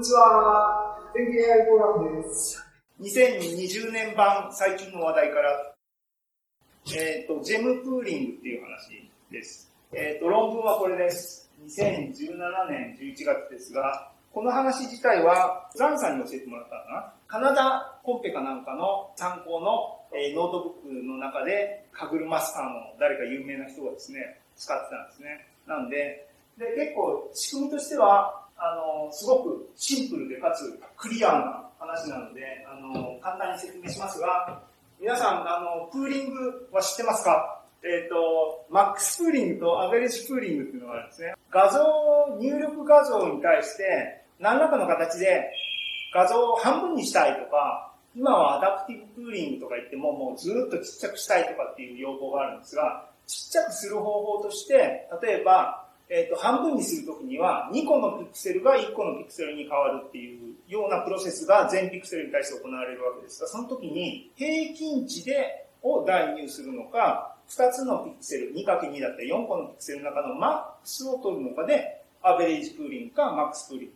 にちは。天気 AI フォーラムです。2020年版最近の話題から、えっ、ー、と、 GeM pooling っていう話です。えっ、ー、と、論文はこれです。2017年11月ですが、この話自体は、ザンさんに教えてもらったかな？カナダコンペかなんかの参考の、えー、ノートブックの中で、カグルマスターの誰か有名な人がですね、使ってたんですね。なんで、で、結構仕組みとしては、あの、すごくシンプルでかつクリアな話なので、あの、簡単に説明しますが、皆さん、あの、プーリングは知ってますか？えっ、ー、と、 max pooling と average pooling っていうのがあるんですね。画像、入力画像に対して、何らかの形で画像を半分にしたいとか、今は adaptive pooling とか言っても、もうずっとちっちゃくしたいとかっていう要望があるんですが、ちっちゃくする方法として、例えば、えっ、ー、と、半分にするときには、2個のピクセルが1個のピクセルに変わるっていうようなプロセスが全ピクセルに対して行われるわけですが、その時に平均値で、を代入するのか、2つのピクセル、2×2 だったら4個のピクセルの中のマックスを取るのかで、アベレージプーリングかマックスプーリン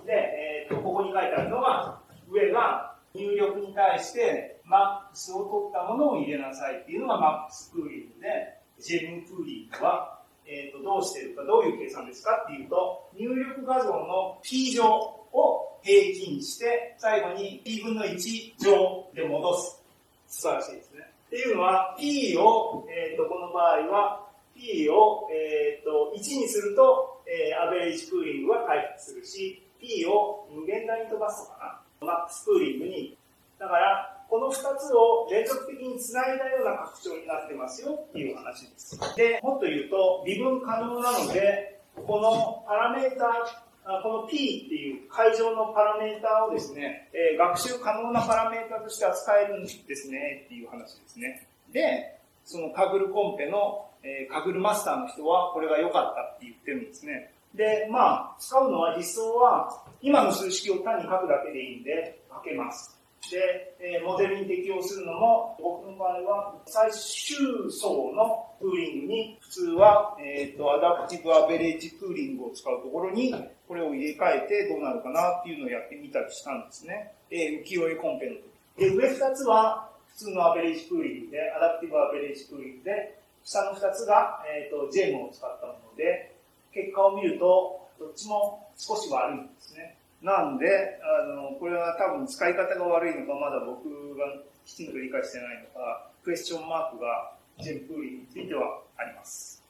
グ。で、えっ、ー、と、ここに書いてあるのは、上が入力に対してマックスを取ったものを入れなさいっていうのがマックスプーリングで、ジェムプーリングはえーと、どうしているか、どういう計算ですかっていうと、入力画像の P 乗を平均して、最後に P 分の1乗で戻す。素晴らしいですね。っていうのは、P を、えーと、この場合は、P を、えーと、1にすると、えー、アベレージプーリングは回復するし、P を無限大に飛ばすのかな。マックスプーリングに。だから、この2つを連続的につないだような拡張になってますよっていう話です。で、もっと言うと、微分可能なので、このパラメータこの P っていう会場のパラメータをですね、えー、学習可能なパラメータとして扱えるんですねっていう話ですね。で、そのカグルコンペの、えー、カグルマスターの人はこれが良かったって言ってるんですね。で、まあ、使うのは実装は今の数式を単に書くだけでいいんで書けます。で、えモデルに適用するのも、僕の場合は最終層のプーリングに、普通は、えっ、と、 adaptive average pooling を使うところに、これを入れ替えてどうなるかなっていうのをやってみたりしたんですね。え浮世絵コンペの時。で、上二つは普通の average pooling で、 adaptive average pooling で、下の二つが、えっ、と、ジェームを使ったもので、結果を見ると、どっちも少し悪いんですね。なんで、あの、これは多分使い方が悪いのか、まだ僕がきちんと理解してないのか、クエスチョンマークがジェンプーリンについてはあります。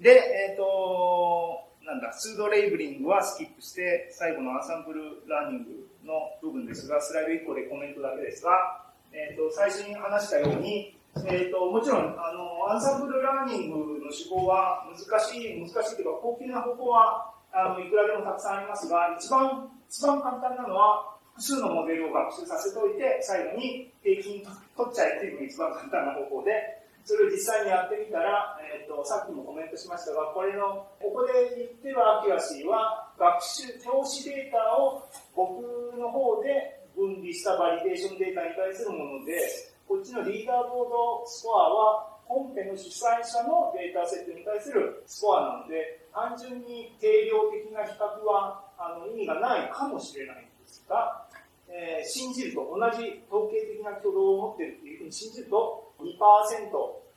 で、えっ、ー、と、なんだ、スードレイブリングはスキップして、最後のアンサンブルラーニングの部分ですが、スライド1個でコメントだけですが、えっ、ー、と、最初に話したように、えっ、ー、と、もちろん、あの、 ensemble learning の手法は難しい、難しいというか、高級な方法は、あの、いくらでもたくさんありますが、一番一番簡単なのは、複数のモデルを学習させておいて、最後に平均取っちゃえっていうのが一番簡単な方法で、それを実際にやってみたら、えっ、ー、と、さっきもコメントしましたが、これの、ここで言ってる accuracy は、学習、投資データを僕の方で分離したバリデーションデータに対するもので、こっちのリーダーボードスコアは、コンペの主催者のデータセットに対するスコアなので、単純に定量的な比較はあの意味がないかもしれないんですが、えー、信じると、同じ統計的な挙動を持っているというふうに信じると、2%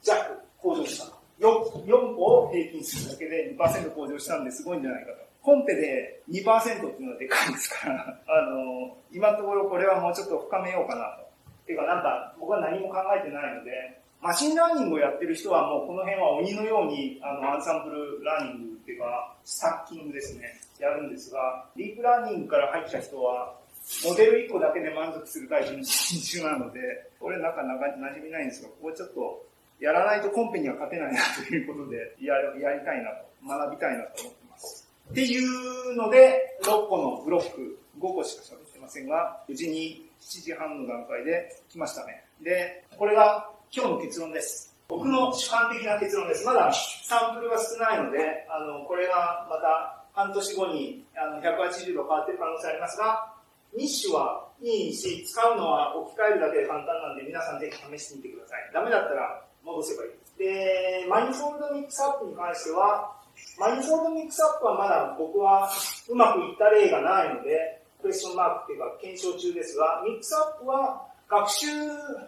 弱向上した。4, 4個を平均するだけで2%向上したんですごいんじゃないかと。コンペで2%っていうのはでかいですから、あの、今のところこれはもうちょっと深めようかなと。っていうかなんか僕は何も考えてないので、 machine learning をやってる人はもうこの辺は鬼のようにあの ensemble learning っていうか、 stacking ですね。やるんですが、ディープラーニングから入った人は、モデル1個だけで満足するタイプの人種なので、俺なんか馴染みないんですが、ここちょっと、やらないとコンペには勝てないなということで、ややりたいなと、学びたいなと思ってます。っていうので、6個のブロック、5個しか喋ってませんが、無事に7時半の段階で来ましたね。で、これが今日の結論です。僕の主観的な結論です。まだサンプルが少ないので、あの、これがまた半年後にあの180度変わってる可能性ありますが、筋はいいし、使うのは置き換えるだけで簡単なんで、皆さんぜひ試してみてください。ダメだったら戻せばいいです。で、 manifold mixup に関しては、 manifold mixup はまだ僕はうまくいった例がないので、クエスチョンマークっていうか検証中ですが、ミックスアップは学習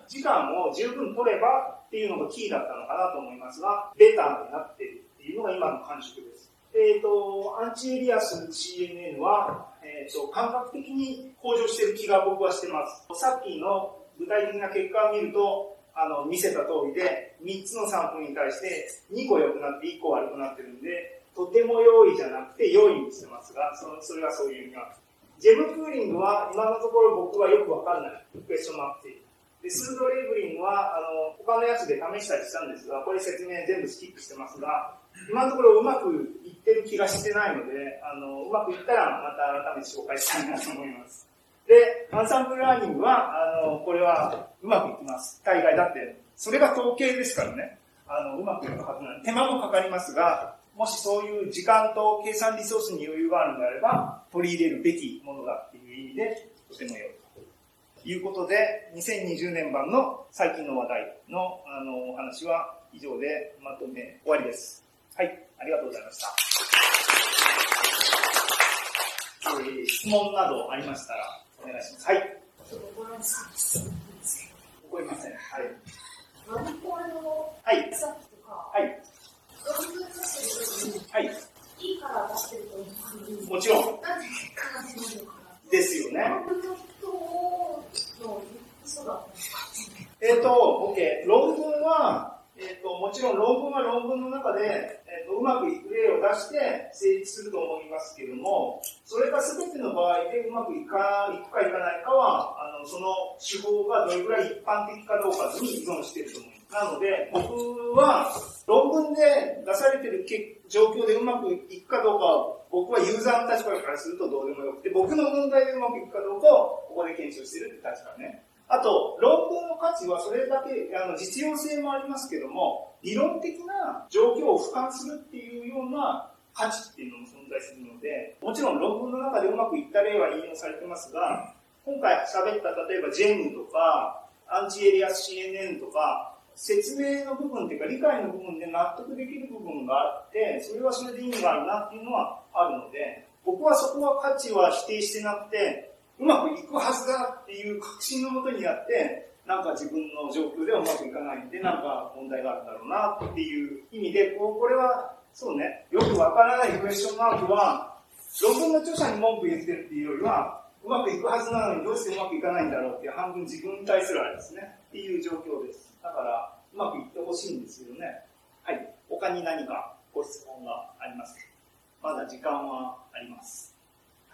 時間を十分取ればっていうのがキーだったのかなと思いますが、ベターになってるっていうのが今の感触です。えっ、ー、と、アンチエリアス CNN は、えっ、ー、と、感覚的に向上してる気が僕はしてます。さっきの具体的な結果を見ると、あの、見せた通りで、3つのサンプルに対して2個良くなって1個悪くなってるんで、とても良いじゃなくて良いにしてますが、そのそれはそういう意味が。ジェムクーリングは今のところ僕はよくわかんない。クエスチョンマークっていう。で、スードレーブリングは、あの、他のやつで試したりしたんですが、これ説明全部スキップしてますが、今のところうまくいってる気がしてないので、あの、うまくいったらまた改めて紹介したいなと思います。で、アンサンブルラーニングは、あの、これはうまくいきます。大概だって、それが統計ですからね。あの、うまくいくはずなんで、手間もかかりますが、もしそういう時間と計算リソースに余裕があるのであれば、取り入れるべきものだっていう意味で、とても良い。ということで、2020年版の最近の話題のあのお話は以上でまとめ終わりです。はい、ありがとうございました。えー、質問などありましたらお願いします。はい。怒りません。はい。はい。はい。はい。もちろん。ですよね。えっ、ー、と、OK。論文は、えっ、ー、と、もちろん論文は論文の中で、えーと、うまくいく例を出して成立すると思いますけども、それが全ての場合でうまくいかいくかいかないかは、あのその手法がどれぐらい一般的かどうかに依存していると思います。なので、僕は論文で出されてる状況でうまくいくかどうかは、僕はユーザーの立場からするとどうでもよくて、僕の問題でうまくいくかどうかをここで検証してるって立場ね。あと、論文の価値はそれだけ、あの、実用性もありますけども、理論的な状況を俯瞰するっていうような価値っていうのも存在するので、もちろん論文の中でうまくいった例は引用されてますが、今回喋った例えばジェムとか、アンチエリアス CNN とか、説明の部分っていうか理解の部分で納得できる部分があって、それはそれで意味があるなっていうのはあるので、僕はそこは価値は否定してなくて、うまくいくはずだっていう確信のもとにやって、なんか自分の状況ではうまくいかないんで、なんか問題があるんだろうなっていう意味で、こうこれは、そうね、よくわからないクエスチョンマークは、論文の著者に文句言ってるっていうよりは、うまくいくはずなのにどうしてうまくいかないんだろうっていう半分自分に対するあれですね。っていう状況です。だから、うまくいってほしいんですけどね。はい。他に何かご質問がありますまだ時間はあります。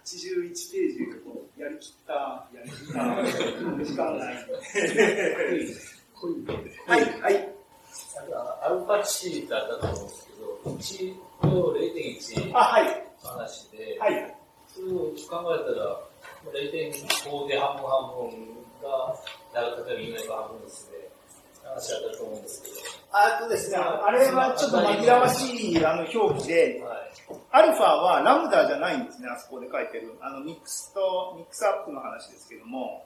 81ページやりきった、やりきった、時間ない。はい、はい。アルファチーだったと思うんですけど、1と0.1あ、はい、話で、はい、それを考えたら、0.5で半分半分が、例えば2年半分ですね。話だったと思うんですけど。あとですね、あれはちょっと紛らわしいあの表記で、はい、アルファはラムダじゃないんですね、あそこで書いてる。あのミックスと、ミックスアップの話ですけども、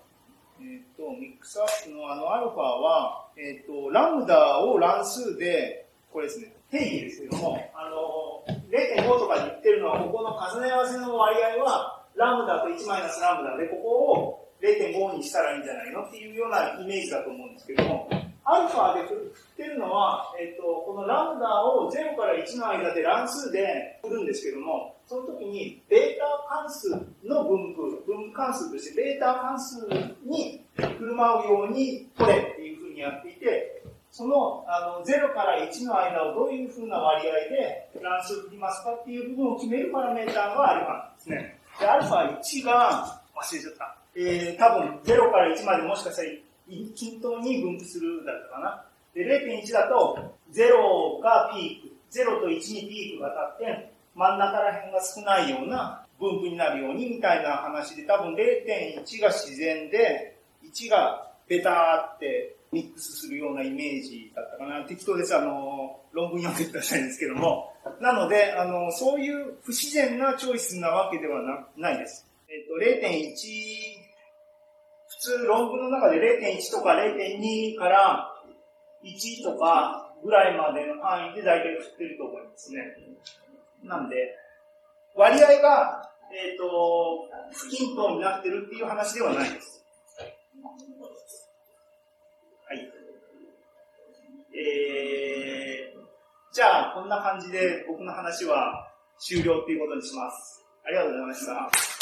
えっ、ー、と、ミックスアップのあのアルファは、えっ、ー、と、ラムダを乱数で、これですね、定義ですけども、あの、0.5とかに言ってるのは、ここの重ね合わせの割合は、ラムダと1マイナスラムダで、ここを0.5にしたらいいんじゃないのっていうようなイメージだと思うんですけども、アルファで振ってるのは、えっ、と、このラムダを0から1の間で乱数で振るんですけども、その時にベータ関数の分布、分布関数としてベータ関数に振る舞うように取れっていうふうにやっていて、そのあの0から1の間をどういうふうな割合で乱数振りますかっていう部分を決めるパラメーターがアルファなんですね。で、アルファ1が、忘れちゃった。えー、多分0から1までもしかしたら均等に分布するだったかな。で、0.1だと、0がピーク、0と1にピークが立って、真ん中ら辺が少ないような分布になるようにみたいな話で、多分0.1が自然で、1がベターってミックスするようなイメージだったかな。適当です。あの、論文読んでくださいんですけども。なので、あの、そういう不自然なチョイスなわけではなないです。えっと、0.1通論文の中で0.1とか0.2から1とかぐらいまでの範囲で大体振ってると思いますね。なんで、割合が、えっ、と、不均等になってるっていう話ではないです。はい。えー、じゃあ、こんな感じで僕の話は終了っていうことにします。ありがとうございました。